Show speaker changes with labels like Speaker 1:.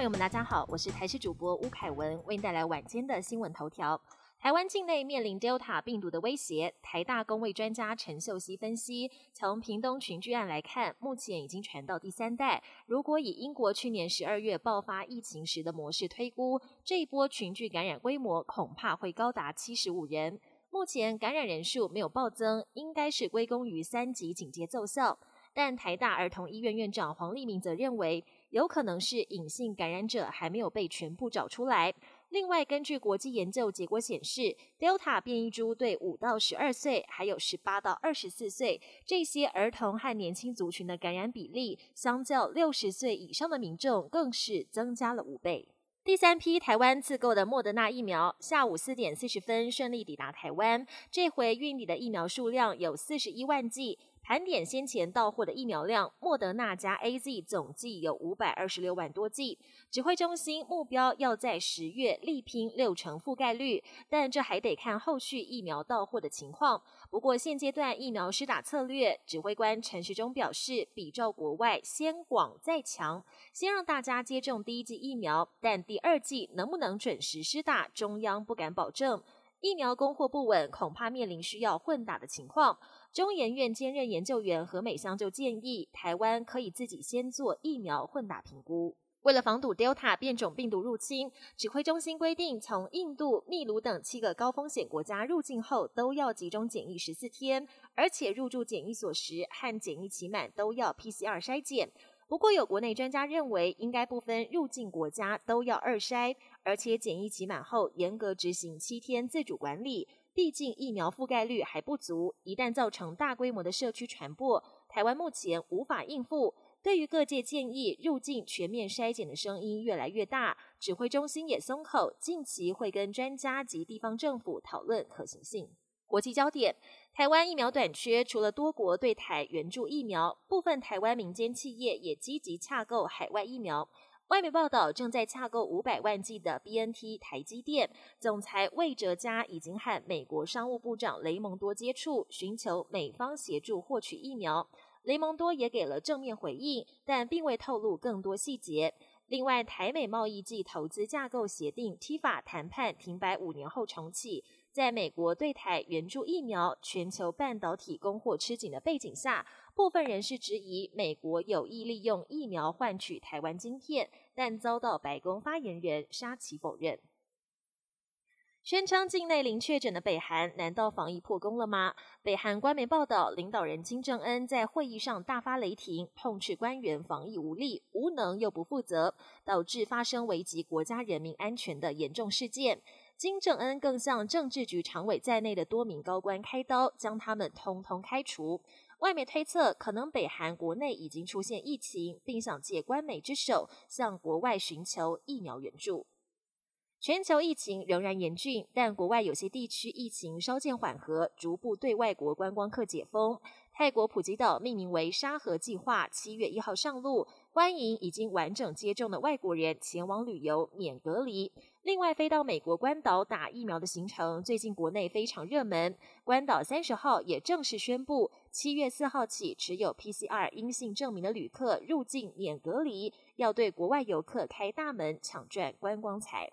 Speaker 1: 朋友们大家好，我是台视主播吴凯文，为您带来晚间的新闻头条。台湾境内面临 Delta 病毒的威胁，台大公卫专家陈秀熙分析，从屏东群聚案来看，目前已经传到第三代。如果以英国去年十二月爆发疫情时的模式推估，这一波群聚感染规模恐怕会高达七十五人。目前感染人数没有暴增，应该是归功于三级警戒奏效。但台大儿童医院院长黄立明则认为，有可能是隐性感染者还没有被全部找出来。另外，根据国际研究结果显示，Delta 变异株对五到十二岁，还有十八到二十四岁这些儿童和年轻族群的感染比例，相较六十岁以上的民众，更是增加了五倍。第三批台湾自购的莫德纳疫苗，下午四点四十分顺利抵达台湾。这回运抵的疫苗数量有四十一万剂。盘点先前到货的疫苗量，莫德纳加 A Z 总计有五百二十六万多剂。指挥中心目标要在十月力拼六成覆盖率，但这还得看后续疫苗到货的情况。不过现阶段疫苗施打策略，指挥官陈时中表示，比照国外，先广再强，先让大家接种第一剂疫苗，但第二剂能不能准时施打，中央不敢保证。疫苗供货不稳，恐怕面临需要混打的情况。中研院兼任研究员何美香就建议，台湾可以自己先做疫苗混打评估。为了防堵 Delta 变种病毒入侵，指挥中心规定，从印度、秘鲁等七个高风险国家入境后，都要集中检疫十四天，而且入住检疫所时和检疫期满都要 PCR 筛检。不过，有国内专家认为，应该不分入境国家都要二筛。而且检疫期满后，严格执行七天自主管理。毕竟疫苗覆盖率还不足，一旦造成大规模的社区传播，台湾目前无法应付。对于各界建议入境全面筛检的声音越来越大，指挥中心也松口，近期会跟专家及地方政府讨论可行性。国际焦点：台湾疫苗短缺，除了多国对台援助疫苗，部分台湾民间企业也积极洽购海外疫苗。外媒报道，正在洽购五百万剂的 BNT，台积电总裁魏哲嘉已经和美国商务部长雷蒙多接触，寻求美方协助获取疫苗。雷蒙多也给了正面回应，但并未透露更多细节。另外，台美贸易暨投资架构协定 （TIFA） 谈判停摆五年后重启。在美国对台援助疫苗、全球半导体供货吃紧的背景下，部分人士质疑美国有意利用疫苗换取台湾晶片，但遭到白宫发言人沙奇否认。宣称境内零确诊的北韩，难道防疫破功了吗？北韩官媒报道，领导人金正恩在会议上大发雷霆，痛斥官员防疫无力、无能又不负责，导致发生危及国家人民安全的严重事件。金正恩更向政治局常委在内的多名高官开刀，将他们通通开除。外媒推测，可能北韩国内已经出现疫情，并想借官媒之手向国外寻求疫苗援助。全球疫情仍然严峻，但国外有些地区疫情稍见缓和，逐步对外国观光客解封。泰国普吉岛命名为“沙河计划”，七月一号上路，欢迎已经完整接种的外国人前往旅游免隔离。另外，飞到美国关岛打疫苗的行程最近国内非常热门。关岛三十号也正式宣布，七月四号起，持有 PCR 阴性证明的旅客入境免隔离，要对国外游客开大门，抢赚观光财。